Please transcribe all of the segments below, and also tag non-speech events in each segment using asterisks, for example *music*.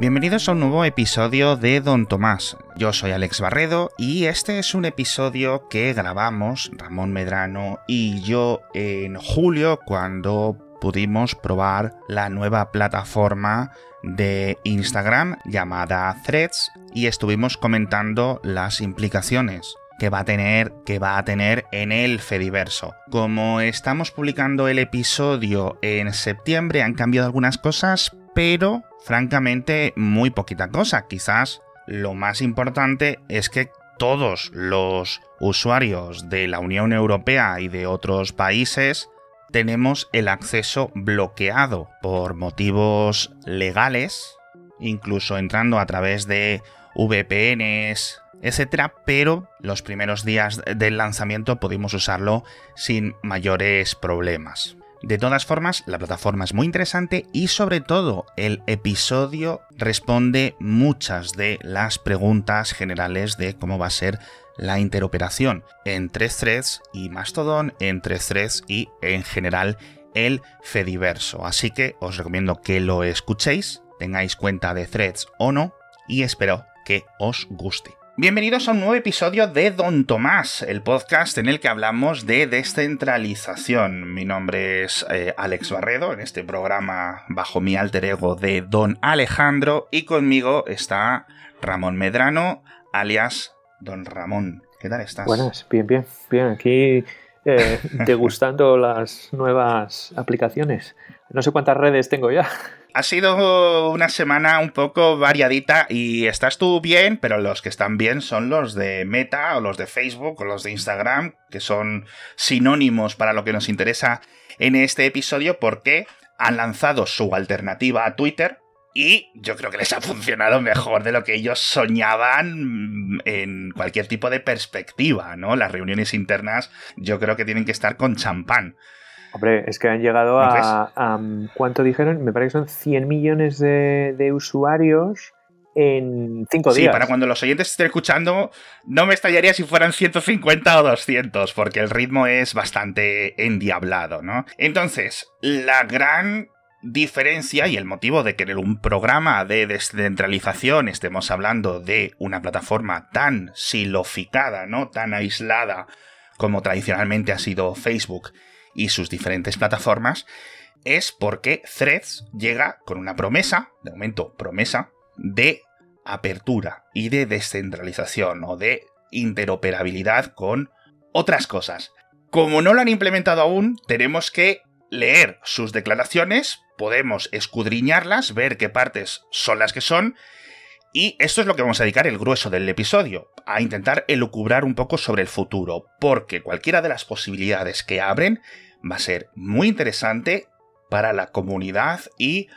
Bienvenidos a un nuevo episodio de Don Tomás. Yo soy Alex Barredo y este es un episodio que grabamos Ramón Medrano y yo en julio cuando pudimos probar la nueva plataforma de Instagram llamada Threads y estuvimos comentando las implicaciones que va a tener, que va a tener en el Fediverso. Como estamos publicando el episodio en septiembre, han cambiado algunas cosas, pero francamente muy poquita cosa. Quizás lo más importante es que todos los usuarios de la Unión Europea y de otros países tenemos el acceso bloqueado por motivos legales, incluso entrando a través de VPNs, etcétera, pero los primeros días del lanzamiento pudimos usarlo sin mayores problemas. De todas formas, la plataforma es muy interesante y sobre todo el episodio responde muchas de las preguntas generales de cómo va a ser la interoperación entre Threads y Mastodon, entre Threads y en general el Fediverso. Así que os recomiendo que lo escuchéis, tengáis cuenta de Threads o no, y espero que os guste. Bienvenidos a un nuevo episodio de Don Tomás, el podcast en el que hablamos de descentralización. Mi nombre es eh, Alex Barredo, en este programa bajo mi alter ego de Don Alejandro, y conmigo está Ramón Medrano, alias Don Ramón. ¿Qué tal estás? Buenas, bien, bien, bien. Aquí eh, *laughs* degustando las nuevas aplicaciones. No sé cuántas redes tengo ya. Ha sido una semana un poco variadita y estás tú bien, pero los que están bien son los de Meta o los de Facebook o los de Instagram, que son sinónimos para lo que nos interesa en este episodio porque han lanzado su alternativa a Twitter, y yo creo que les ha funcionado mejor de lo que ellos soñaban en cualquier tipo de perspectiva, ¿no? Las reuniones internas yo creo que tienen que estar con champán. Hombre, es que han llegado a, ¿Cuánto dijeron? Me parece que son 100 millones de, usuarios en 5 días. Sí, para cuando los oyentes estén escuchando, no me estallaría si fueran 150 o 200, porque el ritmo es bastante endiablado, ¿no? Entonces, la gran diferencia y el motivo de que en un programa de descentralización estemos hablando de una plataforma tan siloficada, ¿no? Tan aislada como tradicionalmente ha sido Facebook y sus diferentes plataformas, es porque Threads llega con una promesa, de momento promesa, de apertura y de descentralización o de interoperabilidad con otras cosas. Como no lo han implementado aún, tenemos que leer sus declaraciones, podemos escudriñarlas, ver qué partes son las que son, y esto es lo que vamos a dedicar el grueso del episodio, a intentar elucubrar un poco sobre el futuro, porque cualquiera de las posibilidades que abren va a ser muy interesante para la comunidad y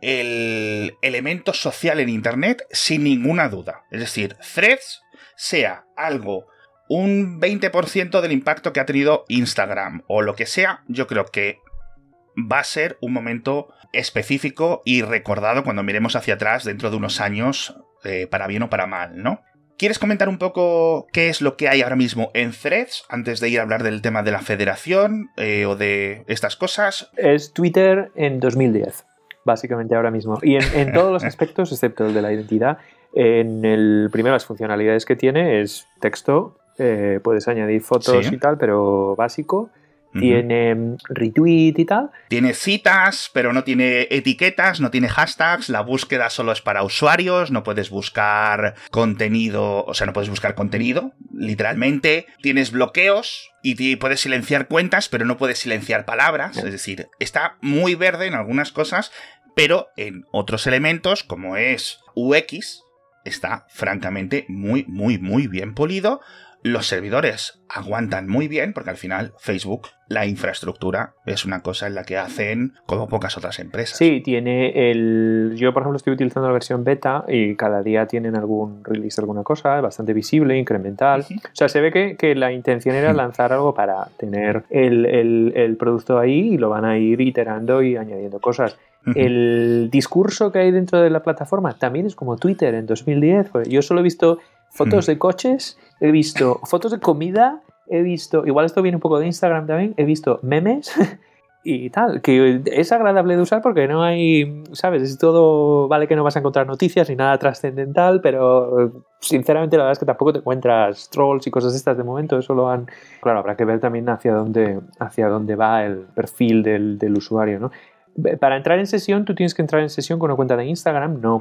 el elemento social en Internet sin ninguna duda. Es decir, threads sea algo un 20% del impacto que ha tenido Instagram o lo que sea, yo creo que va a ser un momento específico y recordado cuando miremos hacia atrás dentro de unos años, eh, para bien o para mal, ¿no? ¿Quieres comentar un poco qué es lo que hay ahora mismo en Threads antes de ir a hablar del tema de la federación eh, o de estas cosas? Es Twitter en 2010, básicamente ahora mismo. Y en, todos los *laughs* aspectos, excepto el de la identidad, en el primero las funcionalidades que tiene es texto, eh, puedes añadir fotos y tal, pero básico tiene retweet y tal. Tiene citas, pero no tiene etiquetas, no tiene hashtags, la búsqueda solo es para usuarios, no puedes buscar contenido, o sea, no puedes buscar contenido, literalmente. Tienes bloqueos y puedes silenciar cuentas, pero no puedes silenciar palabras, es decir, está muy verde en algunas cosas, pero en otros elementos, como es UX, está francamente muy, muy, muy bien polido los servidores aguantan muy bien porque al final Facebook, la infraestructura es una cosa en la que hacen como pocas otras empresas. Sí, tiene el... Yo, por ejemplo, estoy utilizando la versión beta y cada día tienen algún release de alguna cosa, bastante visible, incremental. O sea, se ve que, la intención era lanzar algo para tener el, producto ahí y lo van a ir iterando y añadiendo cosas. El discurso que hay dentro de la plataforma también es como Twitter en 2010. Yo solo he visto fotos de coches he visto *laughs* fotos de comida, he visto, igual esto viene un poco de Instagram también, he visto memes *laughs* y tal, que es agradable de usar porque no hay, ¿sabes? Es todo, vale que no vas a encontrar noticias ni nada trascendental, pero sinceramente la verdad es que tampoco te encuentras trolls y cosas estas de momento, eso lo han... Claro, habrá que ver también hacia dónde, hacia dónde va el perfil del, del usuario, ¿no? Para entrar en sesión, tú tienes que entrar en sesión con una cuenta de Instagram, no,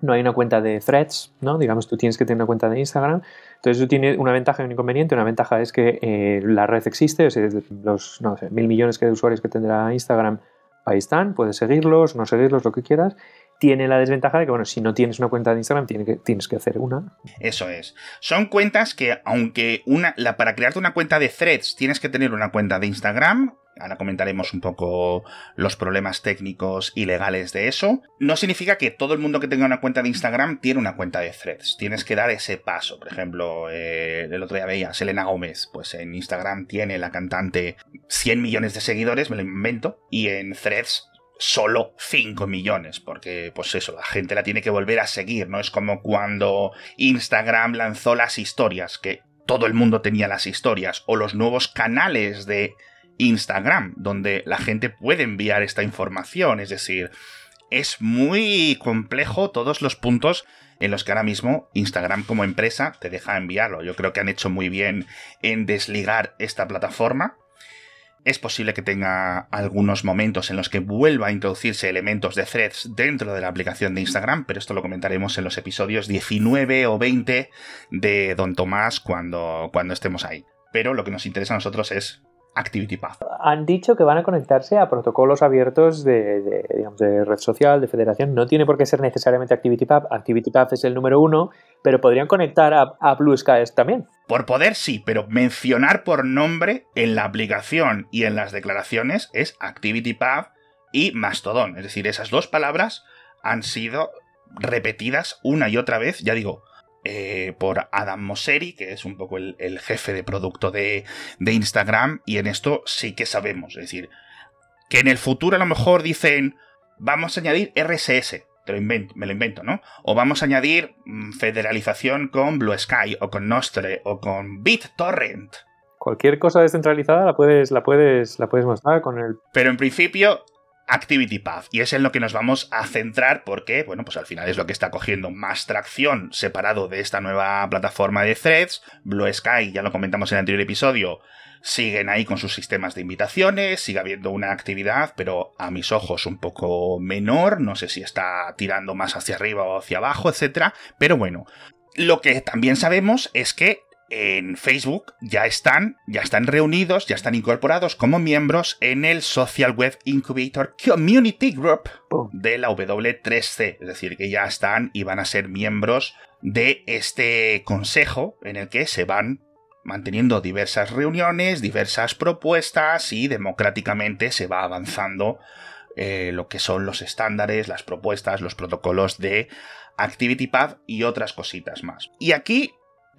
no hay una cuenta de threads, ¿no? Digamos, tú tienes que tener una cuenta de Instagram. Entonces, eso tiene una ventaja y un inconveniente. Una ventaja es que eh, la red existe, o sea, los, no sé, mil millones de usuarios que tendrá Instagram, ahí están, puedes seguirlos, no seguirlos, lo que quieras. Tiene la desventaja de que, bueno, si no tienes una cuenta de Instagram, tienes que, tienes que hacer una. Eso es. Son cuentas que, aunque una, la, para crearte una cuenta de threads tienes que tener una cuenta de Instagram, ahora comentaremos un poco los problemas técnicos y legales de eso, no significa que todo el mundo que tenga una cuenta de Instagram tiene una cuenta de threads. Tienes que dar ese paso. Por ejemplo, eh, el otro día veía Selena Gómez, pues en Instagram tiene la cantante 100 millones de seguidores, me lo invento, y en threads solo 5 millones, porque pues eso, la gente la tiene que volver a seguir, ¿no? Es como cuando Instagram lanzó las historias, que todo el mundo tenía las historias, o los nuevos canales de Instagram, donde la gente puede enviar esta información. Es decir, es muy complejo todos los puntos en los que ahora mismo Instagram como empresa te deja enviarlo. Yo creo que han hecho muy bien en desligar esta plataforma. Es posible que tenga algunos momentos en los que vuelva a introducirse elementos de threads dentro de la aplicación de Instagram, pero esto lo comentaremos en los episodios 19 o 20 de Don Tomás cuando, cuando estemos ahí. Pero lo que nos interesa a nosotros es ActivityPath. Han dicho que van a conectarse a protocolos abiertos de, digamos, de red social, de federación. No tiene por qué ser necesariamente ActivityPath. ActivityPath es el número uno, pero podrían conectar a, a Blue Skies también. Por poder sí, pero mencionar por nombre en la aplicación y en las declaraciones es ActivityPath y Mastodon. Es decir, esas dos palabras han sido repetidas una y otra vez, ya digo, eh, por Adam Mosseri, que es un poco el, jefe de producto de, Instagram, y en esto sí que sabemos, es decir, que en el futuro a lo mejor dicen, vamos a añadir RSS, te lo invento, me lo invento, ¿no? O vamos a añadir mm, federalización con Blue Sky, o con Nostre, o con BitTorrent. Cualquier cosa descentralizada la puedes, la puedes, la puedes mostrar con el. Pero en principio ActivityPath. Y es en lo que nos vamos a centrar porque, bueno, pues al final es lo que está cogiendo más tracción separado de esta nueva plataforma de threads. Blue Sky, ya lo comentamos en el anterior episodio, siguen ahí con sus sistemas de invitaciones, sigue habiendo una actividad, pero a mis ojos un poco menor, no sé si está tirando más hacia arriba o hacia abajo, etc. Pero bueno, lo que también sabemos es que en Facebook ya están, ya están reunidos, ya están incorporados como miembros en el Social Web Incubator Community Group de la W3C. Es decir, que ya están y van a ser miembros de este consejo en el que se van manteniendo diversas reuniones, diversas propuestas y democráticamente se va avanzando eh, lo que son los estándares, las propuestas, los protocolos de ActivityPath y otras cositas más. Y aquí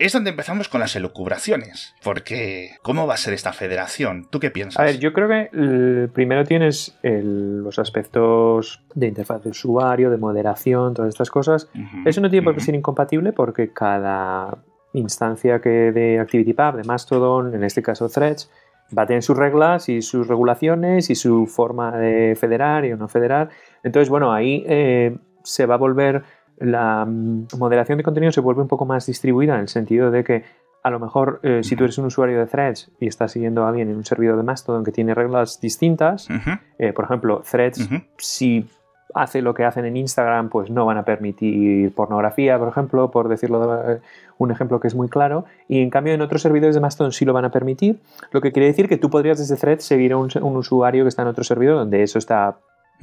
es donde empezamos con las elucubraciones. Porque, ¿cómo va a ser esta federación? ¿Tú qué piensas? A ver, yo creo que primero tienes los aspectos de interfaz de usuario, de moderación, todas estas cosas. Eso no tiene por qué ser incompatible porque cada instancia que de ActivityPub, de Mastodon, en este caso Threads, va a tener sus reglas y sus regulaciones y su forma de federar y o no federar. Entonces, bueno, ahí eh, se va a volver la mm, moderación de contenido se vuelve un poco más distribuida en el sentido de que a lo mejor eh, si tú eres un usuario de Threads y estás siguiendo a alguien en un servidor de Mastodon que tiene reglas distintas, eh, por ejemplo, Threads, si hace lo que hacen en Instagram, pues no van a permitir pornografía, por ejemplo, por decirlo de, un ejemplo que es muy claro, y en cambio en otros servidores de Mastodon sí lo van a permitir, lo que quiere decir que tú podrías desde Threads seguir a un, un usuario que está en otro servidor donde eso está.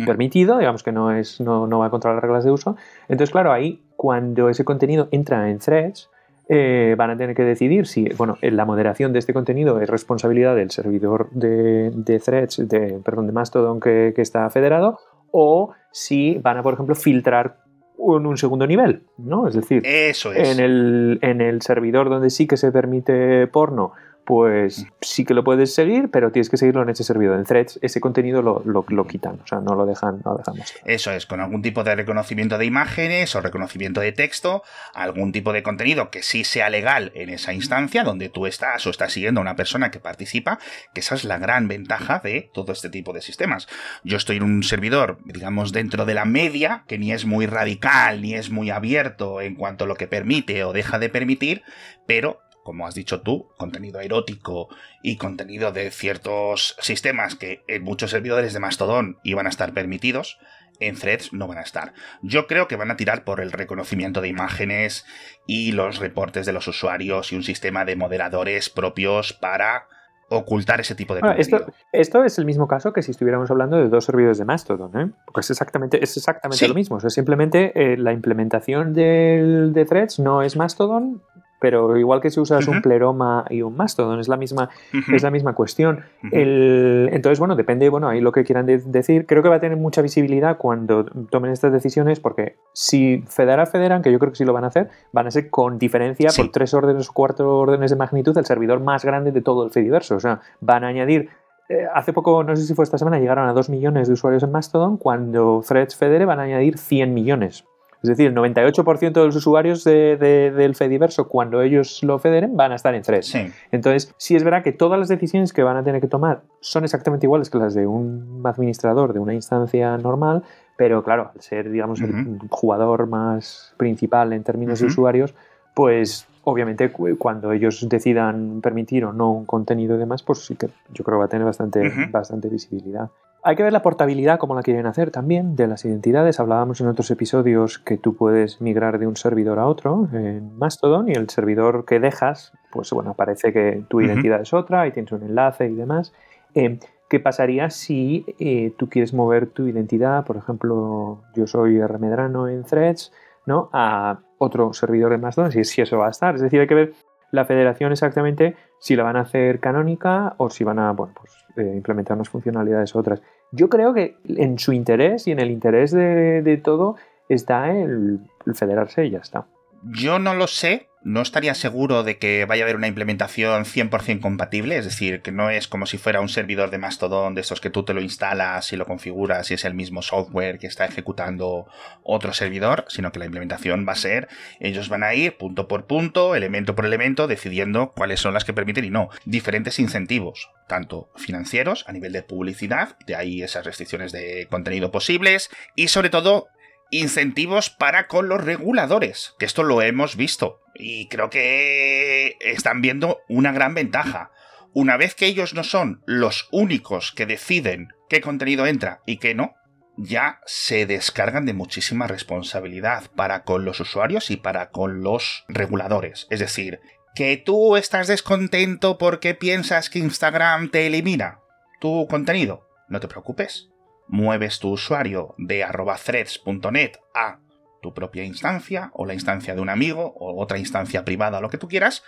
Permitido, digamos que no, es, no, no va contra las reglas de uso. Entonces, claro, ahí cuando ese contenido entra en threads, eh, van a tener que decidir si, bueno, la moderación de este contenido es responsabilidad del servidor de, de threads, de, perdón, de Mastodon que, que, está federado, o si van a, por ejemplo, filtrar en un segundo nivel, ¿no? Es decir, Eso es. En, el, en el servidor donde sí que se permite porno, pues sí que lo puedes seguir, pero tienes que seguirlo en ese servidor. En Threads ese contenido lo, lo, quitan, o sea, no lo dejan, no lo Eso es, con algún tipo de reconocimiento de imágenes o reconocimiento de texto, algún tipo de contenido que sí sea legal en esa instancia donde tú estás o estás siguiendo a una persona que participa, que esa es la gran ventaja de todo este tipo de sistemas. Yo estoy en un servidor, digamos, dentro de la media, que ni es muy radical, ni es muy abierto en cuanto a lo que permite o deja de permitir, pero como has dicho tú, contenido erótico y contenido de ciertos sistemas que en muchos servidores de Mastodon iban a estar permitidos, en threads no van a estar. Yo creo que van a tirar por el reconocimiento de imágenes y los reportes de los usuarios y un sistema de moderadores propios para ocultar ese tipo de contenido. Esto, es el mismo caso que si estuviéramos hablando de dos servidores de Mastodon, ¿eh? Porque es exactamente, es exactamente lo mismo. O sea, simplemente eh, la implementación del, de threads no es Mastodon, pero igual que si usas un pleroma y un mastodon, es la misma, es la misma cuestión. entonces, bueno, depende, bueno, ahí lo que quieran decir. Creo que va a tener mucha visibilidad cuando tomen estas decisiones, porque si federar federan, que yo creo que sí lo van a hacer, van a ser con diferencia por tres órdenes o cuatro órdenes de magnitud el servidor más grande de todo el Fediverso. O sea, van a añadir eh, hace poco, no sé si fue esta semana, llegaron a 2 millones de usuarios en Mastodon, cuando Threads Federe van a añadir 100 millones. Es decir, el 98% de los usuarios del Fediverso, cuando ellos lo federen, van a estar en Threads. Entonces, sí es verdad que todas las decisiones que van a tener que tomar son exactamente iguales que las de un administrador de una instancia normal, pero claro, al ser, digamos, el jugador más principal en términos de usuarios, pues obviamente cuando ellos decidan permitir o no un contenido y demás, pues sí que yo creo que va a tener bastante, bastante visibilidad. Hay que ver la portabilidad, como la quieren hacer también, de las identidades. Hablábamos en otros episodios que tú puedes migrar de un servidor a otro en Mastodon y el servidor que dejas, pues bueno, parece que tu identidad es otra y tienes un enlace y demás. Eh, ¿Qué pasaría si eh, tú quieres mover tu identidad? Por ejemplo, yo soy Remedrano en Threads, ¿no? A otro servidor de Mastodon, si, si eso va a estar. Es decir, hay que ver la federación exactamente si la van a hacer canónica o si van a bueno, pues, eh, implementar unas funcionalidades otras. Yo creo que en su interés y en el interés de, todo está el federarse y ya está. Yo no lo sé, no estaría seguro de que vaya a haber una implementación 100% compatible, es decir, que no es como si fuera un servidor de Mastodon de esos que tú te lo instalas y lo configuras y es el mismo software que está ejecutando otro servidor, sino que la implementación va a ser, ellos van a ir punto por punto, elemento por elemento, decidiendo cuáles son las que permiten y no. Diferentes incentivos, tanto financieros a nivel de publicidad, de ahí esas restricciones de contenido posibles, y sobre todo incentivos para con los reguladores, que esto lo hemos visto y creo que están viendo una gran ventaja. Una vez que ellos no son los únicos que deciden qué contenido entra y qué no, ya se descargan de muchísima responsabilidad para con los usuarios y para con los reguladores. Es decir, que tú estás descontento porque piensas que Instagram te elimina tu contenido. No te preocupes mueves tu usuario de threads.net a tu propia instancia o la instancia de un amigo o otra instancia privada lo que tú quieras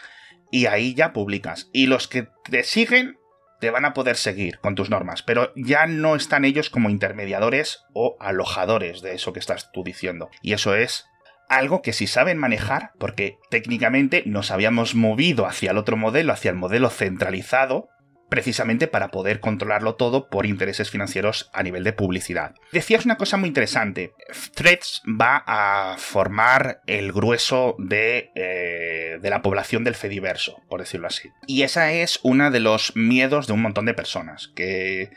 y ahí ya publicas. Y los que te siguen te van a poder seguir con tus normas, pero ya no están ellos como intermediadores o alojadores de eso que estás tú diciendo. Y eso es algo que si saben manejar, porque técnicamente nos habíamos movido hacia el otro modelo, hacia el modelo centralizado, precisamente para poder controlarlo todo por intereses financieros a nivel de publicidad. Decías una cosa muy interesante, Threads va a formar el grueso de, eh, de la población del Fediverso, por decirlo así. Y esa es uno de los miedos de un montón de personas, que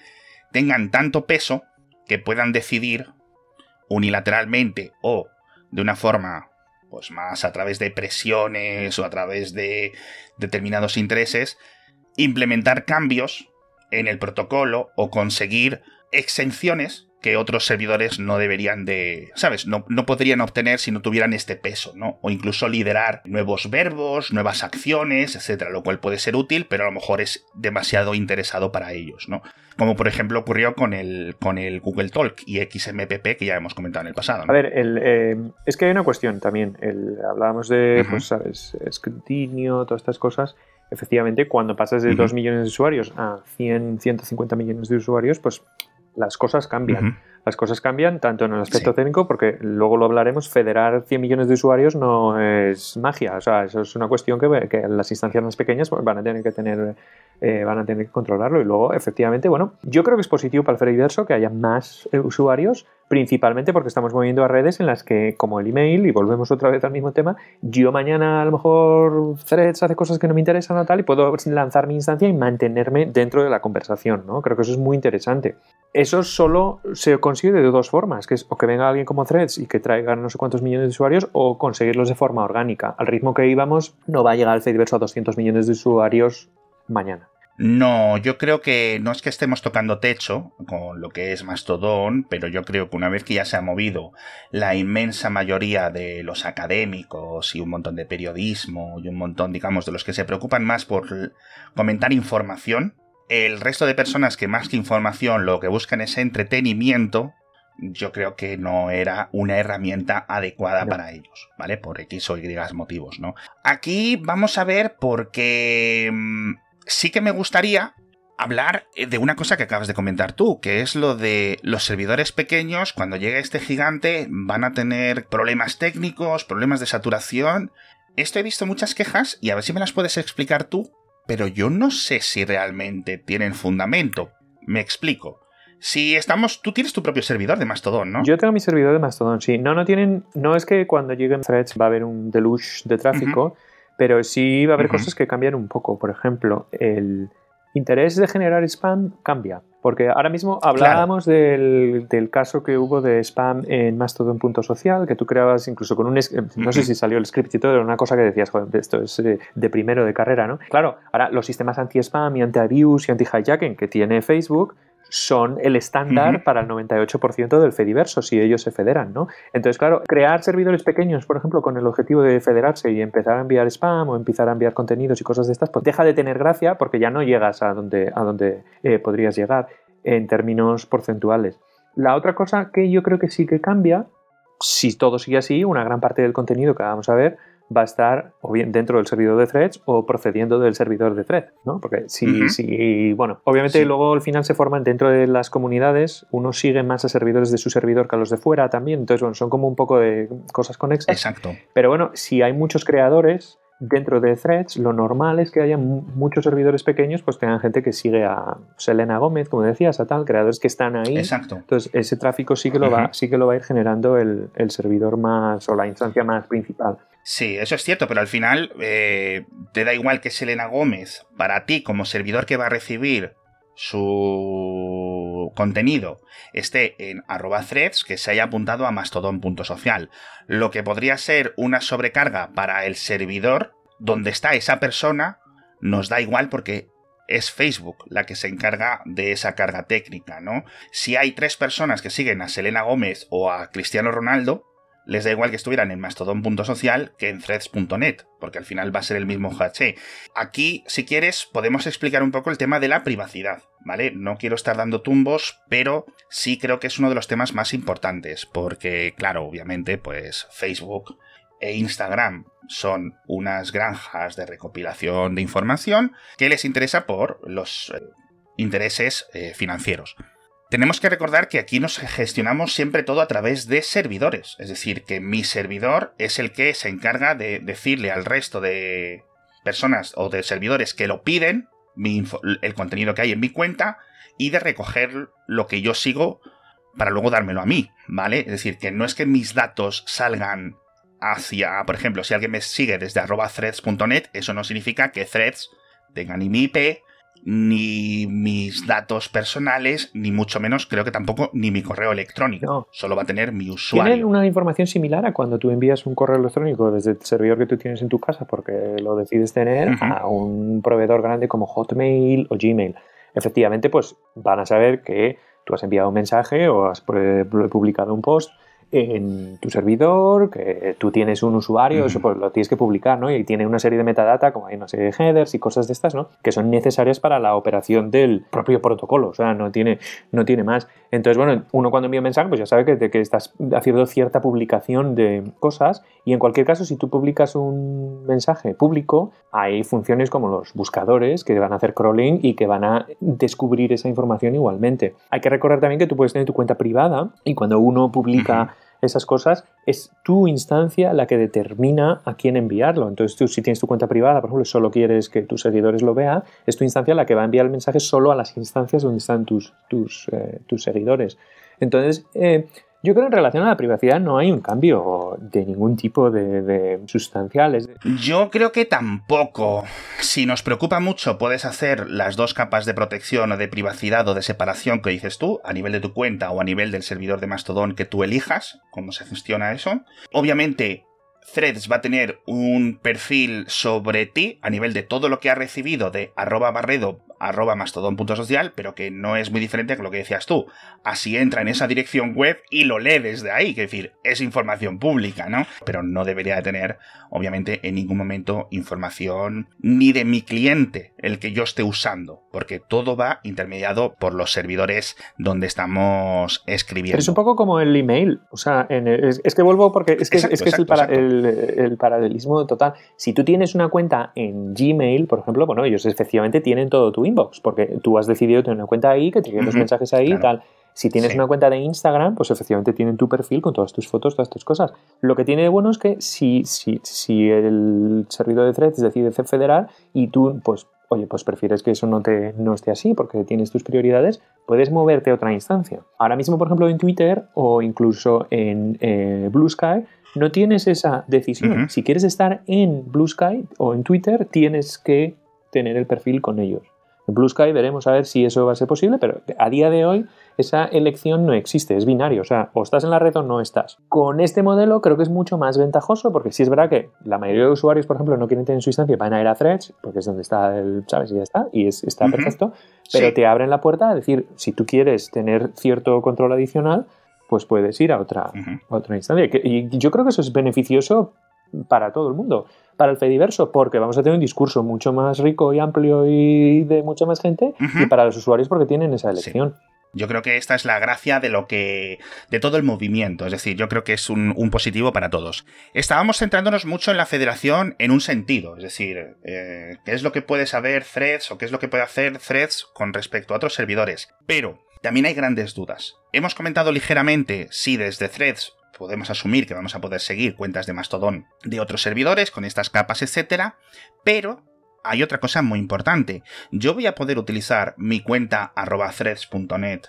tengan tanto peso que puedan decidir unilateralmente o de una forma pues más a través de presiones o a través de determinados intereses implementar cambios en el protocolo o conseguir exenciones que otros servidores no deberían de, ¿sabes? No, no, podrían obtener si no tuvieran este peso, ¿no? O incluso liderar nuevos verbos, nuevas acciones, etcétera, lo cual puede ser útil, pero a lo mejor es demasiado interesado para ellos, ¿no? Como por ejemplo ocurrió con el, con el Google Talk y XMPP que ya hemos comentado en el pasado. A ver, eh, es que hay una cuestión también. hablábamos de, pues, ¿sabes? Escrutinio, todas estas cosas efectivamente, cuando pasas de 2 millones de usuarios a 100, 150 millones de usuarios, pues las cosas cambian. Las cosas cambian tanto en el aspecto técnico, porque luego lo hablaremos, federar 100 millones de usuarios no es magia, o sea, eso es una cuestión que, que las instancias más pequeñas van a tener que tener, eh, van a tener que controlarlo y luego, efectivamente, bueno, yo creo que es positivo para el Fediverso que haya más eh, usuarios, principalmente porque estamos moviendo a redes en las que, como el email, y volvemos otra vez al mismo tema, yo mañana a lo mejor Threads hace cosas que no me interesan o tal y puedo lanzar mi instancia y mantenerme dentro de la conversación, ¿no? Creo que eso es muy interesante. Eso solo se consigue de dos formas, que es o que venga alguien como Threads y que traiga no sé cuántos millones de usuarios o conseguirlos de forma orgánica. Al ritmo que íbamos, no va a llegar el Fediverso a 200 millones de usuarios mañana. No, yo creo que no es que estemos tocando techo con lo que es Mastodon, pero yo creo que una vez que ya se ha movido la inmensa mayoría de los académicos y un montón de periodismo y un montón, digamos, de los que se preocupan más por comentar información, el resto de personas que más que información lo que buscan es entretenimiento, yo creo que no era una herramienta adecuada para ellos, ¿vale? Por X o Y motivos, ¿no? Aquí vamos a ver por qué mm, sí que me gustaría hablar de una cosa que acabas de comentar tú, que es lo de los servidores pequeños, cuando llegue este gigante, van a tener problemas técnicos, problemas de saturación. Esto he visto muchas quejas y a ver si me las puedes explicar tú, pero yo no sé si realmente tienen fundamento. Me explico. Si estamos, tú tienes tu propio servidor de Mastodon, ¿no? Yo tengo mi servidor de Mastodon, sí. No, no tienen, no es que cuando lleguen threads va a haber un deluge de tráfico, pero sí va a haber cosas que cambian un poco. Por ejemplo, el interés de generar spam cambia. Porque ahora mismo hablábamos del, caso que hubo de spam en Mastodon.social, que tú creabas incluso con un... No sé si salió el script y todo, era una cosa que decías, joder, esto es de, primero de carrera, ¿no? Claro, ahora los sistemas anti-spam y anti-abuse y anti-hijacking que tiene Facebook son el estándar para el 98% del Fediverso, si ellos se federan, ¿no? Entonces, claro, crear servidores pequeños, por ejemplo, con el objetivo de federarse y empezar a enviar spam o empezar a enviar contenidos y cosas de estas, pues deja de tener gracia porque ya no llegas a donde, a donde eh, podrías llegar en términos porcentuales. La otra cosa que yo creo que sí que cambia, si todo sigue así, una gran parte del contenido que vamos a ver va a estar o bien dentro del servidor de threads o procediendo del servidor de thread, ¿no? Porque si, si bueno, obviamente luego al final se forman dentro de las comunidades, uno sigue más a servidores de su servidor que a los de fuera también, entonces bueno, son como un poco de cosas conexas. Exacto. Pero bueno, si hay muchos creadores, dentro de threads, lo normal es que haya muchos servidores pequeños, pues tengan gente que sigue a Selena Gómez, como decías, a tal, creadores que están ahí. Exacto. Entonces, ese tráfico sí que lo, va, sí que lo va a ir generando el, servidor más o la instancia más principal. Sí, eso es cierto, pero al final eh, te da igual que Selena Gómez, para ti como servidor que va a recibir su contenido esté en arroba threads que se haya apuntado a mastodon.social. Lo que podría ser una sobrecarga para el servidor donde está esa persona nos da igual porque es Facebook la que se encarga de esa carga técnica, ¿no? Si hay tres personas que siguen a Selena Gómez o a Cristiano Ronaldo, les da igual que estuvieran en mastodon.social que en threads.net, porque al final va a ser el mismo hache. Aquí, si quieres, podemos explicar un poco el tema de la privacidad, No quiero estar dando tumbos, pero sí creo que es uno de los temas más importantes, porque, claro, obviamente, pues Facebook e Instagram son unas granjas de recopilación de información que les interesa por los eh, intereses eh, financieros. Tenemos que recordar que aquí nos gestionamos siempre todo a través de servidores, es decir, que mi servidor es el que se encarga de decirle al resto de personas o de servidores que lo piden, el contenido que hay en mi cuenta, y de recoger lo que yo sigo para luego dármelo a mí, ¿vale? Es decir, que no es que mis datos salgan hacia, por ejemplo, si alguien me sigue desde arroba threads.net, eso no significa que threads tenga ni mi IP, ni mis datos personales, ni mucho menos, creo que tampoco, ni mi correo electrónico. Solo va a tener mi usuario. Tienen una información similar a cuando tú envías un correo electrónico desde el servidor que tú tienes en tu casa porque lo decides tener a un proveedor grande como Hotmail o Gmail. Efectivamente, pues van a saber que tú has enviado un mensaje o has publicado un post en tu servidor, que tú tienes un usuario, eso pues lo tienes que publicar, ¿no? Y tiene una serie de metadata, como hay una serie de headers y cosas de estas, ¿no? Que son necesarias para la operación del propio protocolo, o sea, no tiene, no tiene más. Entonces, bueno, uno cuando envía un mensaje, pues ya sabe que, que estás haciendo cierta publicación de cosas y en cualquier caso, si tú publicas un mensaje público, hay funciones como los buscadores que van a hacer crawling y que van a descubrir esa información igualmente. Hay que recordar también que tú puedes tener tu cuenta privada y cuando uno publica esas cosas, es tu instancia la que determina a quién enviarlo. Entonces tú si tienes tu cuenta privada, por ejemplo, solo quieres que tus seguidores lo vean, es tu instancia la que va a enviar el mensaje solo a las instancias donde están tus, tus, eh, tus seguidores. Entonces, eh, yo creo que en relación a la privacidad no hay un cambio de ningún tipo de, sustanciales. Yo creo que tampoco. Si nos preocupa mucho, puedes hacer las dos capas de protección o de privacidad o de separación que dices tú, a nivel de tu cuenta o a nivel del servidor de Mastodon que tú elijas, cómo se gestiona eso. Obviamente, Threads va a tener un perfil sobre ti a nivel de todo lo que ha recibido de arroba barredo arroba mastodon.social, pero que no es muy diferente que lo que decías tú. Así entra en esa dirección web y lo lee desde ahí, es decir, es información pública, ¿no? Pero no debería de tener, obviamente, en ningún momento información ni de mi cliente, el que yo esté usando, porque todo va intermediado por los servidores donde estamos escribiendo. Pero es un poco como el email, o sea, es, que vuelvo porque es que, es, que es el, el paralelismo total. Si tú tienes una cuenta en Gmail, por ejemplo, bueno, ellos efectivamente tienen todo tu inbox, porque tú has decidido tener una cuenta ahí, que te lleguen los mensajes ahí y tal. Si tienes una cuenta de Instagram, pues efectivamente tienen tu perfil con todas tus fotos, todas tus cosas. Lo que tiene de bueno es que si, si, si el servidor de Threads decide ser federal y tú, pues, oye, pues prefieres que eso no, te, no esté así porque tienes tus prioridades, puedes moverte a otra instancia. Ahora mismo, por ejemplo, en Twitter o incluso en eh, Blue Sky, no tienes esa decisión. Si quieres estar en Blue Sky o en Twitter, tienes que tener el perfil con ellos. En Blue Sky veremos a ver si eso va a ser posible, pero a día de hoy esa elección no existe, es binario, o sea, o estás en la red o no estás. Con este modelo creo que es mucho más ventajoso porque sí es verdad que la mayoría de usuarios, por ejemplo, no quieren tener su instancia, van a ir a Threads, porque es donde está el, ¿sabes? Y ya está, y es, está perfecto, pero te abren la puerta a decir, si tú quieres tener cierto control adicional, pues puedes ir a otra, a otra instancia. Y yo creo que eso es beneficioso para todo el mundo para el Fediverso, porque vamos a tener un discurso mucho más rico y amplio y de mucha más gente, y para los usuarios porque tienen esa elección. Yo creo que esta es la gracia de lo que. de todo el movimiento. Es decir, yo creo que es un, positivo para todos. Estábamos centrándonos mucho en la federación en un sentido. Es decir, eh, qué es lo que puede saber Threads o qué es lo que puede hacer Threads con respecto a otros servidores. Pero también hay grandes dudas. Hemos comentado ligeramente si desde Threads podemos asumir que vamos a poder seguir cuentas de Mastodon de otros servidores con estas capas, etcétera, pero hay otra cosa muy importante. Yo voy a poder utilizar mi cuenta threads.net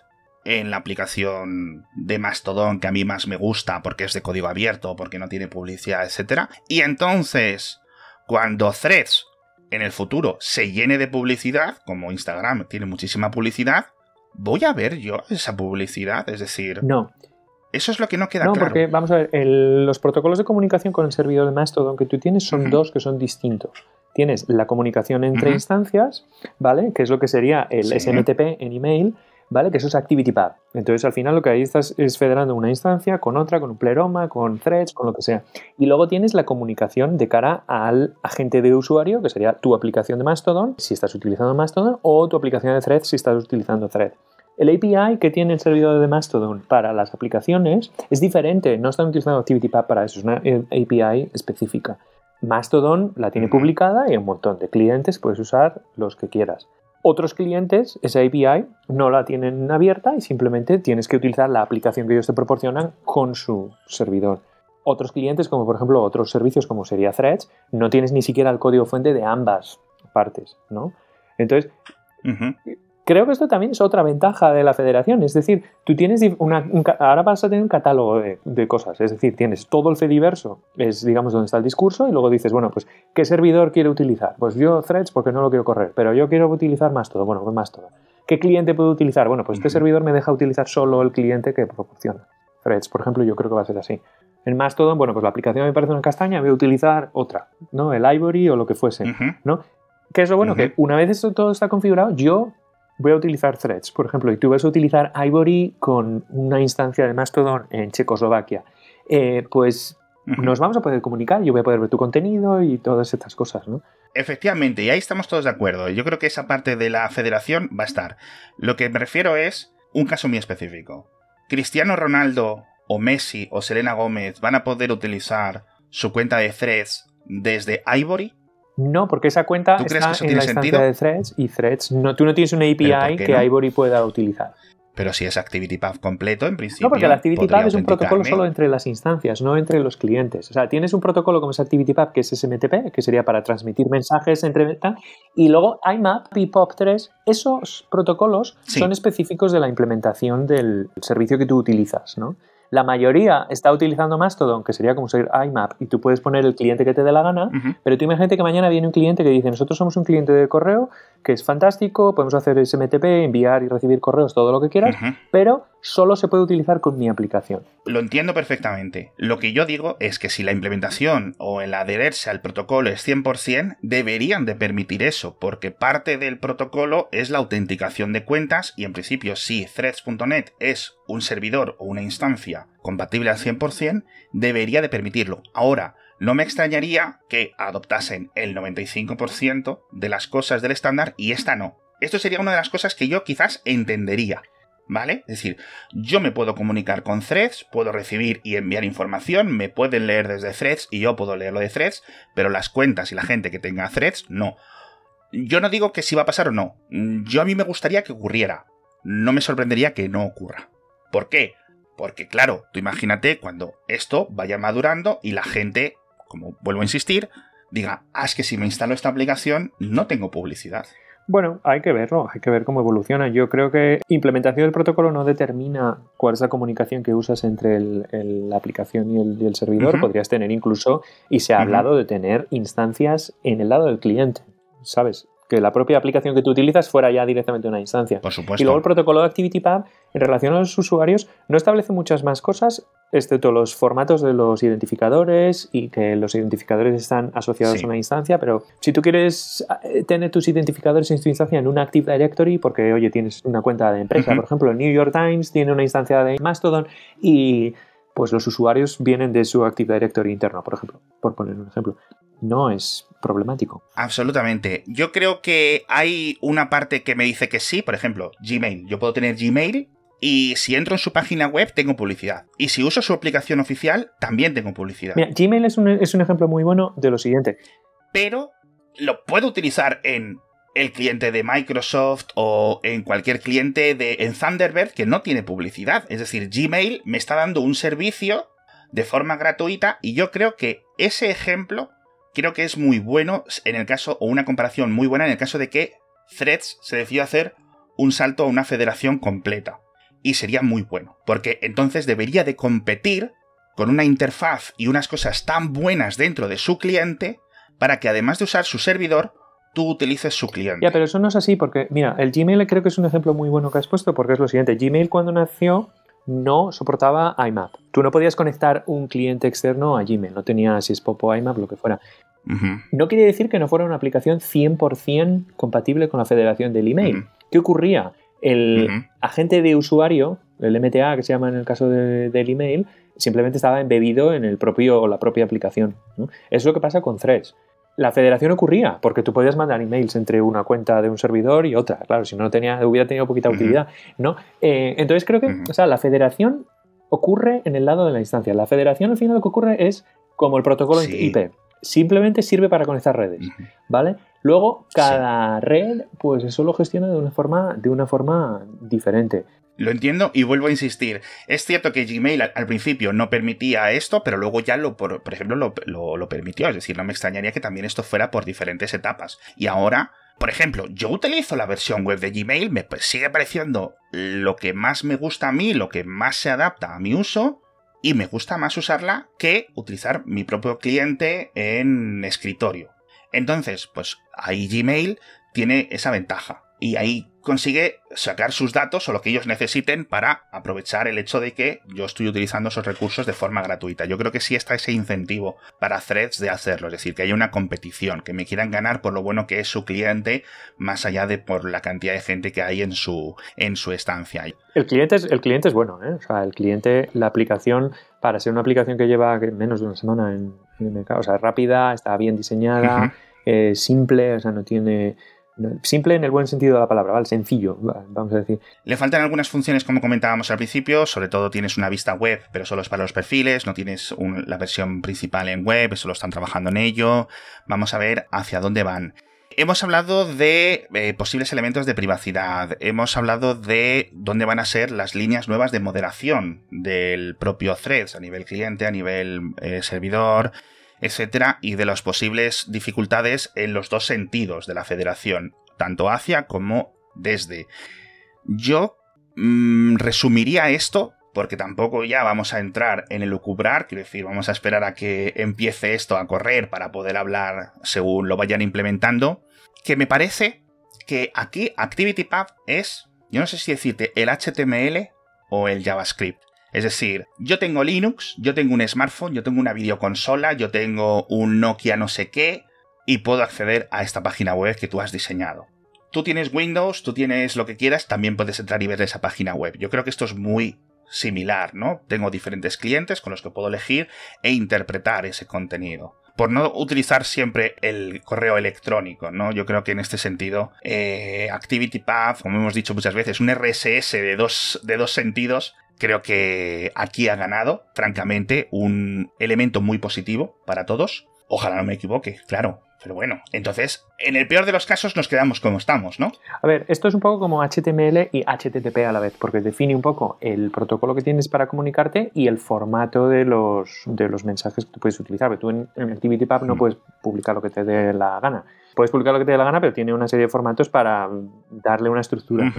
en la aplicación de Mastodon que a mí más me gusta porque es de código abierto, porque no tiene publicidad, etcétera. Y entonces, cuando Threads en el futuro se llene de publicidad, como Instagram tiene muchísima publicidad, voy a ver yo esa publicidad, es decir... No, eso es lo que no queda claro. No, porque vamos a ver, los protocolos de comunicación con el servidor de Mastodon que tú tienes son dos que son distintos. Tienes la comunicación entre instancias, ¿vale? Que es lo que sería el SMTP en email, ¿vale? Que eso es Activity Path. Entonces, al final lo que ahí estás es federando una instancia con otra, con un pleroma, con threads, con lo que sea. Y luego tienes la comunicación de cara al agente de usuario, que sería tu aplicación de Mastodon, si estás utilizando Mastodon, o tu aplicación de threads si estás utilizando thread. El API que tiene el servidor de Mastodon para las aplicaciones es diferente, no están utilizando ActivityPub para eso, es una API específica. Mastodon la tiene publicada y un montón de clientes puedes usar los que quieras. Otros clientes, esa API, no la tienen abierta y simplemente tienes que utilizar la aplicación que ellos te proporcionan con su servidor. Otros clientes, como por ejemplo otros servicios como sería Threads, no tienes ni siquiera el código fuente de ambas partes, ¿no? Entonces, Creo que esto también es otra ventaja de la federación, es decir, tú tienes una, ahora vas a tener un catálogo de, cosas, es decir, tienes todo el Fediverso, es digamos donde está el discurso, y luego dices, bueno, pues, ¿qué servidor quiero utilizar? Pues yo Threads porque no lo quiero correr, pero yo quiero utilizar más todo, bueno, pues más todo. ¿Qué cliente puedo utilizar? Bueno, pues este servidor me deja utilizar solo el cliente que proporciona. Threads, por ejemplo, yo creo que va a ser así. En Mastodon, bueno, pues la aplicación me parece una castaña, voy a utilizar otra, ¿no? El Ivory o lo que fuese, ¿no? Que es lo bueno, que una vez esto todo está configurado, yo voy a utilizar threads, por ejemplo, y tú vas a utilizar Ivory con una instancia de Mastodon en Checoslovaquia, eh, pues nos vamos a poder comunicar, yo voy a poder ver tu contenido y todas estas cosas, ¿no? Efectivamente, y ahí estamos todos de acuerdo. Yo creo que esa parte de la federación va a estar. Lo que me refiero es un caso muy específico. Cristiano Ronaldo o Messi o Selena Gómez van a poder utilizar su cuenta de threads desde Ivory. No, porque esa cuenta está en la instancia de Threads y Threads no, tú no tienes una API que Ivory pueda utilizar. Pero si es ActivityPub completo, en principio. No, porque el ActivityPub es un protocolo solo entre las instancias, no entre los clientes. O sea, tienes un protocolo como es ActivityPub, que es SMTP, que sería para transmitir mensajes entre. Y luego IMAP y POP3, esos protocolos son específicos de la implementación del servicio que tú utilizas, ¿no? La mayoría está utilizando Mastodon, que sería como ser IMAP, y tú puedes poner el cliente que te dé la gana, pero tú imagínate que mañana viene un cliente que dice, nosotros somos un cliente de correo, que es fantástico, podemos hacer SMTP, enviar y recibir correos, todo lo que quieras, pero solo se puede utilizar con mi aplicación. Lo entiendo perfectamente. Lo que yo digo es que si la implementación o el adherirse al protocolo es 100%, deberían de permitir eso, porque parte del protocolo es la autenticación de cuentas y en principio si threads.net es un servidor o una instancia compatible al 100%, debería de permitirlo. Ahora, no me extrañaría que adoptasen el 95% de las cosas del estándar y esta no. Esto sería una de las cosas que yo quizás entendería. ¿Vale? Es decir, yo me puedo comunicar con threads, puedo recibir y enviar información, me pueden leer desde threads y yo puedo leerlo de threads, pero las cuentas y la gente que tenga threads, no. Yo no digo que si va a pasar o no. Yo a mí me gustaría que ocurriera. No me sorprendería que no ocurra. ¿Por qué? Porque claro, tú imagínate cuando esto vaya madurando y la gente, como vuelvo a insistir, diga, ah, es que si me instalo esta aplicación no tengo publicidad. Bueno, hay que verlo, hay que ver cómo evoluciona. Yo creo que implementación del protocolo no determina cuál es la comunicación que usas entre la aplicación y el, servidor. Podrías tener incluso, y se ha hablado de tener instancias en el lado del cliente, ¿sabes? Que la propia aplicación que tú utilizas fuera ya directamente una instancia. Por supuesto. Y luego el protocolo de ActivityPub, en relación a los usuarios, no establece muchas más cosas, excepto los formatos de los identificadores y que los identificadores están asociados a una instancia, pero si tú quieres eh, tener tus identificadores en tu instancia en una Active Directory, porque, oye, tienes una cuenta de empresa, por ejemplo, el New York Times tiene una instancia de Mastodon y pues los usuarios vienen de su Active Directory interno, por ejemplo, por poner un ejemplo. No es problemático. Absolutamente. Yo creo que hay una parte que me dice que sí, por ejemplo, Gmail. Yo puedo tener Gmail y si entro en su página web tengo publicidad. Y si uso su aplicación oficial, también tengo publicidad. Mira, Gmail es un, es un ejemplo muy bueno de lo siguiente. Pero lo puedo utilizar en el cliente de Microsoft o en cualquier cliente de en Thunderbird que no tiene publicidad. Es decir, Gmail me está dando un servicio de forma gratuita y yo creo que ese ejemplo creo que es muy bueno en el caso, o una comparación muy buena en el caso de que Threads se decidió hacer un salto a una federación completa. Y sería muy bueno, porque entonces debería de competir con una interfaz y unas cosas tan buenas dentro de su cliente para que además de usar su servidor, tú utilices su cliente. Ya, pero eso no es así porque, mira, el Gmail creo que es un ejemplo muy bueno que has puesto porque es lo siguiente. Gmail cuando nació no soportaba IMAP. Tú no podías conectar un cliente externo a Gmail, no tenía si es Popo IMAP, lo que fuera. No quiere decir que no fuera una aplicación 100% compatible con la federación del email. ¿Qué ocurría? El agente de usuario, el MTA que se llama en el caso del email, simplemente estaba embebido en el propio, la propia aplicación. Eso es lo que pasa con Threads la federación ocurría, porque tú podías mandar emails entre una cuenta de un servidor y otra. Claro, si no tenía, hubiera tenido poquita utilidad, ¿no? Eh, entonces creo que, o sea, la federación ocurre en el lado de la instancia. La federación al final lo que ocurre es como el protocolo IP. Simplemente sirve para conectar redes, ¿vale? Luego, cada red, pues eso lo gestiona de una forma, de una forma diferente. Lo entiendo y vuelvo a insistir. Es cierto que Gmail al, principio no permitía esto, pero luego ya lo, por, ejemplo, lo, permitió. Es decir, no me extrañaría que también esto fuera por diferentes etapas. Y ahora, por ejemplo, yo utilizo la versión web de Gmail, me sigue pareciendo lo que más me gusta a mí, lo que más se adapta a mi uso, y me gusta más usarla que utilizar mi propio cliente en escritorio. Entonces, pues ahí Gmail tiene esa ventaja. Y ahí consigue sacar sus datos o lo que ellos necesiten para aprovechar el hecho de que yo estoy utilizando esos recursos de forma gratuita. Yo creo que sí está ese incentivo para threads de hacerlo, es decir, que haya una competición, que me quieran ganar por lo bueno que es su cliente, más allá de por la cantidad de gente que hay en su, en su estancia. El cliente es, el cliente es bueno, ¿eh? o sea, el cliente, la aplicación, para ser una aplicación que lleva menos de una semana en, el mercado, o sea, rápida, está bien diseñada, simple, o sea, no tiene Simple en el buen sentido de la palabra, ¿vale? Sencillo, vamos a decir. Le faltan algunas funciones, como comentábamos al principio, sobre todo tienes una vista web, pero solo es para los perfiles, no tienes la versión principal en web, solo están trabajando en ello. Vamos a ver hacia dónde van. Hemos hablado de eh, posibles elementos de privacidad, hemos hablado de dónde van a ser las líneas nuevas de moderación del propio Threads a nivel cliente, a nivel eh, servidor, etcétera, y de las posibles dificultades en los dos sentidos de la federación, tanto hacia como desde. Yo mm, resumiría esto porque tampoco ya vamos a entrar en el lucubrar, quiero decir, vamos a esperar a que empiece esto a correr para poder hablar según lo vayan implementando, que me parece que aquí ActivityPub es, yo no sé si decirte el HTML o el JavaScript. Es decir, yo tengo Linux, yo tengo un smartphone, yo tengo una videoconsola, yo tengo un Nokia no sé qué, y puedo acceder a esta página web que tú has diseñado. Tú tienes Windows, tú tienes lo que quieras, también puedes entrar y ver esa página web. Yo creo que esto es muy similar, ¿no? Tengo diferentes clientes con los que puedo elegir e interpretar ese contenido por no utilizar siempre el correo electrónico, ¿no? Yo creo que en este sentido, eh, ActivityPath, como hemos dicho muchas veces, un RSS de dos, de dos sentidos, Creo que aquí ha ganado, francamente, un elemento muy positivo para todos. Ojalá no me equivoque, claro. Pero bueno, entonces, en el peor de los casos nos quedamos como estamos, ¿no? A ver, esto es un poco como HTML y HTTP a la vez, porque define un poco el protocolo que tienes para comunicarte y el formato de los, de los mensajes que tú puedes utilizar. Tú en, ActivityPub no mm. puedes publicar lo que te dé la gana. Puedes publicar lo que te dé la gana, pero tiene una serie de formatos para darle una estructura.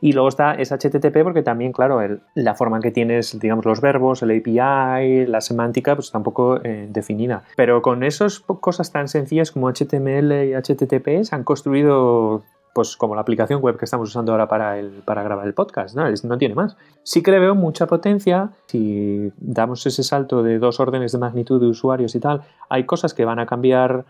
Y luego está es HTTP porque también, claro, la forma en que tienes, digamos, los verbos, el API, la semántica, pues tampoco eh, definida. Pero con esas cosas tan sencillas como HTML y HTTP se han construido pues como la aplicación web que estamos usando ahora para, el, para grabar el podcast, ¿no? no tiene más. Sí que le veo mucha potencia, si damos ese salto de dos órdenes de magnitud de usuarios y tal, hay cosas que van a cambiar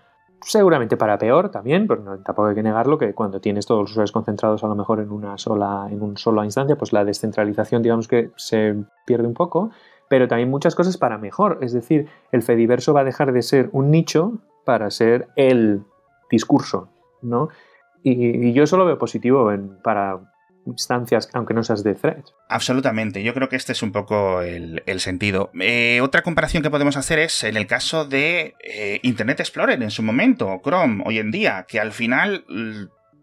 seguramente para peor también, pero no, tampoco hay que negarlo que cuando tienes todos los usuarios concentrados a lo mejor en una sola, en una sola instancia, pues la descentralización digamos que se pierde un poco, pero también muchas cosas para mejor, es decir, el Fediverso va a dejar de ser un nicho para ser el discurso, ¿no? Y, yo eso lo veo positivo en, para instancias, aunque no seas de thread. Absolutamente, yo creo que este es un poco el, sentido. Eh, otra comparación que podemos hacer es en el caso de eh, Internet Explorer en su momento, Chrome hoy en día, que al final,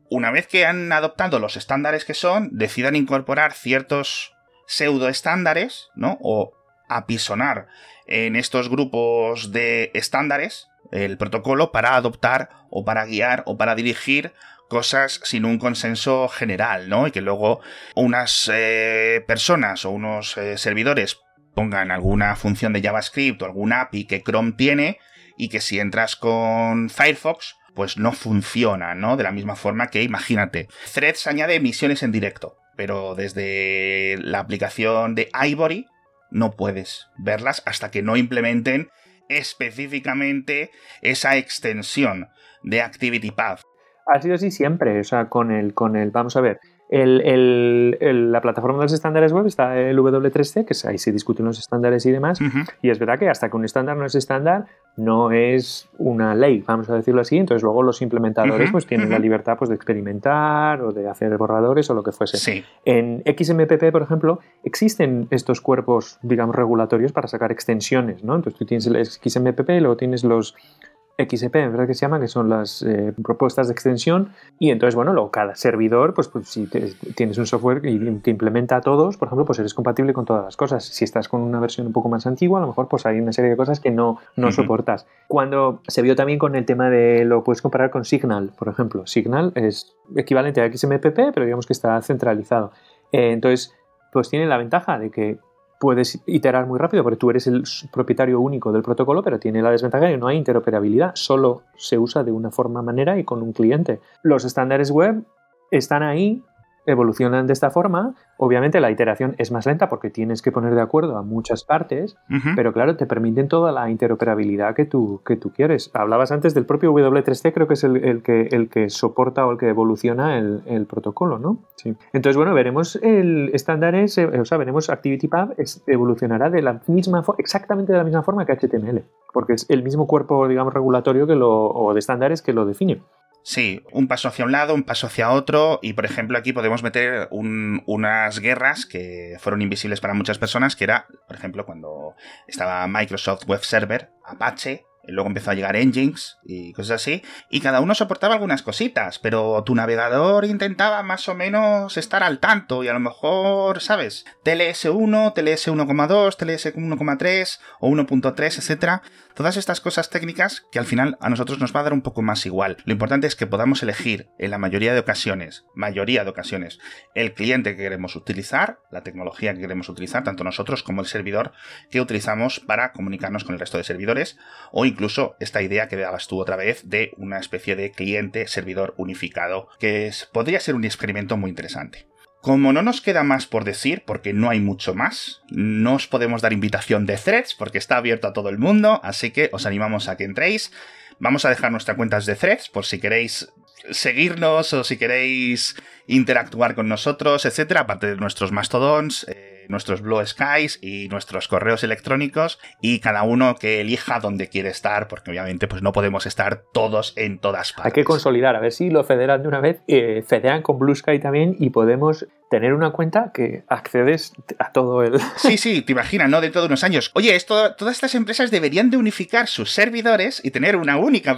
una vez que han adoptado los estándares que son, decidan incorporar ciertos pseudo estándares, ¿no? O apisonar en estos grupos de estándares el protocolo para adoptar o para guiar o para dirigir cosas sin un consenso general, ¿no? Y que luego unas eh, personas o unos eh, servidores pongan alguna función de JavaScript o algún API que Chrome tiene y que si entras con Firefox pues no funciona, ¿no? De la misma forma que, imagínate, Threads añade emisiones en directo, pero desde la aplicación de Ivory no puedes verlas hasta que no implementen específicamente esa extensión de ActivityPath ha sido así siempre, o sea, con el, con el vamos a ver, el, la plataforma de los estándares web está el W3C, que ahí se discuten los estándares y demás, y es verdad que hasta que un estándar no es estándar, no es una ley, vamos a decirlo así, entonces luego los implementadores pues tienen la libertad pues, de experimentar o de hacer borradores o lo que fuese. En XMPP, por ejemplo, existen estos cuerpos, digamos, regulatorios para sacar extensiones, ¿no? Entonces tú tienes el XMPP y luego tienes los XP, ¿verdad que se llama? Que son las eh, propuestas de extensión. Y entonces, bueno, luego cada servidor, pues, pues si tienes un software que implementa a todos, por ejemplo, pues eres compatible con todas las cosas. Si estás con una versión un poco más antigua, a lo mejor pues hay una serie de cosas que no, no soportas. Cuando se vio también con el tema de lo puedes comparar con Signal, por ejemplo. Signal es equivalente a XMPP, pero digamos que está centralizado. Eh, entonces, pues tiene la ventaja de que puedes iterar muy rápido porque tú eres el propietario único del protocolo, pero tiene la desventaja de que no hay interoperabilidad, solo se usa de una forma manera y con un cliente. Los estándares web están ahí, evolucionan de esta forma. Obviamente la iteración es más lenta porque tienes que poner de acuerdo a muchas partes, pero claro, te permiten toda la interoperabilidad que tú, que tú quieres. Hablabas antes del propio W3C, creo que es el, que, el que soporta o el que evoluciona el, protocolo, ¿no? Sí. Entonces, bueno, veremos el estándares, eh, o sea, veremos ActivityPub evolucionará de la misma exactamente de la misma forma que HTML, porque es el mismo cuerpo, digamos, regulatorio que lo, o de estándares que lo define. Sí, un paso hacia un lado, un paso hacia otro, y por ejemplo aquí podemos meter unas guerras que fueron invisibles para muchas personas, que era, por ejemplo, cuando estaba Microsoft Web Server, Apache, Luego empezó a llegar engines y cosas así. Y cada uno soportaba algunas cositas, pero tu navegador intentaba más o menos estar al tanto y a lo mejor, ¿sabes? TLS1, TLS1,2, TLS1,3 o 1.3, etcétera. Todas estas cosas técnicas que al final a nosotros nos va a dar un poco más igual. Lo importante es que podamos elegir en la mayoría de ocasiones, mayoría de ocasiones, el cliente que queremos utilizar, la tecnología que queremos utilizar, tanto nosotros como el servidor que utilizamos para comunicarnos con el resto de servidores o incluso esta idea que dabas tú otra vez de una especie de cliente-servidor unificado, que podría ser un experimento muy interesante. Como no nos queda más por decir, porque no hay mucho más, no os podemos dar invitación de threads, porque está abierto a todo el mundo, así que os animamos a que entréis. Vamos a dejar nuestras cuentas de threads por si queréis seguirnos o si queréis interactuar con nosotros, etcétera, aparte de nuestros mastodons. Eh, nuestros Blue Skies y nuestros correos electrónicos y cada uno que elija donde quiere estar, porque obviamente pues no podemos estar todos en todas partes. Hay que consolidar, a ver si lo federan de una vez, eh, federan con Blue Sky también y podemos tener una cuenta que accedes a todo el... *laughs* Sí, sí, te imaginas, ¿no? Dentro de unos años. Oye, esto, todas estas empresas deberían de unificar sus servidores y tener una única...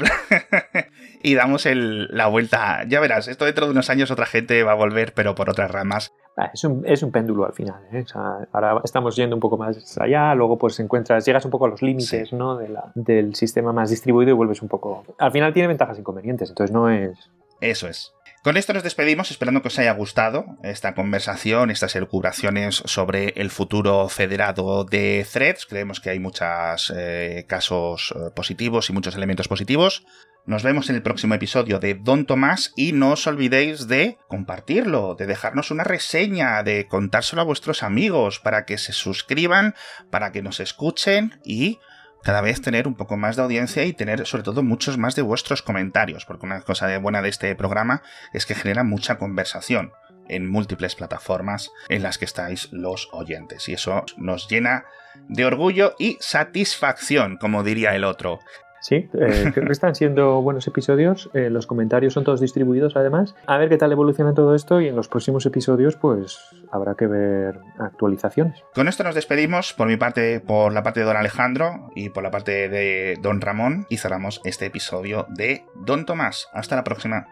*laughs* y damos la vuelta. Ya verás, esto dentro de unos años otra gente va a volver, pero por otras ramas. Ah, es, un, es un, péndulo al final. ¿eh? ahora estamos yendo un poco más allá, luego pues encuentras, llegas un poco a los límites ¿no? de la, del sistema más distribuido y vuelves un poco... Al final tiene ventajas e inconvenientes, entonces no es... Eso es. Con esto nos despedimos, esperando que os haya gustado esta conversación, estas elucubraciones sobre el futuro federado de Threads. Creemos que hay muchos eh, casos eh, positivos y muchos elementos positivos. Nos vemos en el próximo episodio de Don Tomás y no os olvidéis de compartirlo, de dejarnos una reseña, de contárselo a vuestros amigos para que se suscriban, para que nos escuchen y cada vez tener un poco más de audiencia y tener sobre todo muchos más de vuestros comentarios, porque una cosa buena de este programa es que genera mucha conversación en múltiples plataformas en las que estáis los oyentes y eso nos llena de orgullo y satisfacción, como diría el otro. Sí, eh, creo que están siendo buenos episodios. Eh, los comentarios son todos distribuidos además. A ver qué tal evoluciona todo esto y en los próximos episodios pues habrá que ver actualizaciones. Con esto nos despedimos por mi parte, por la parte de don Alejandro y por la parte de don Ramón y cerramos este episodio de Don Tomás. Hasta la próxima.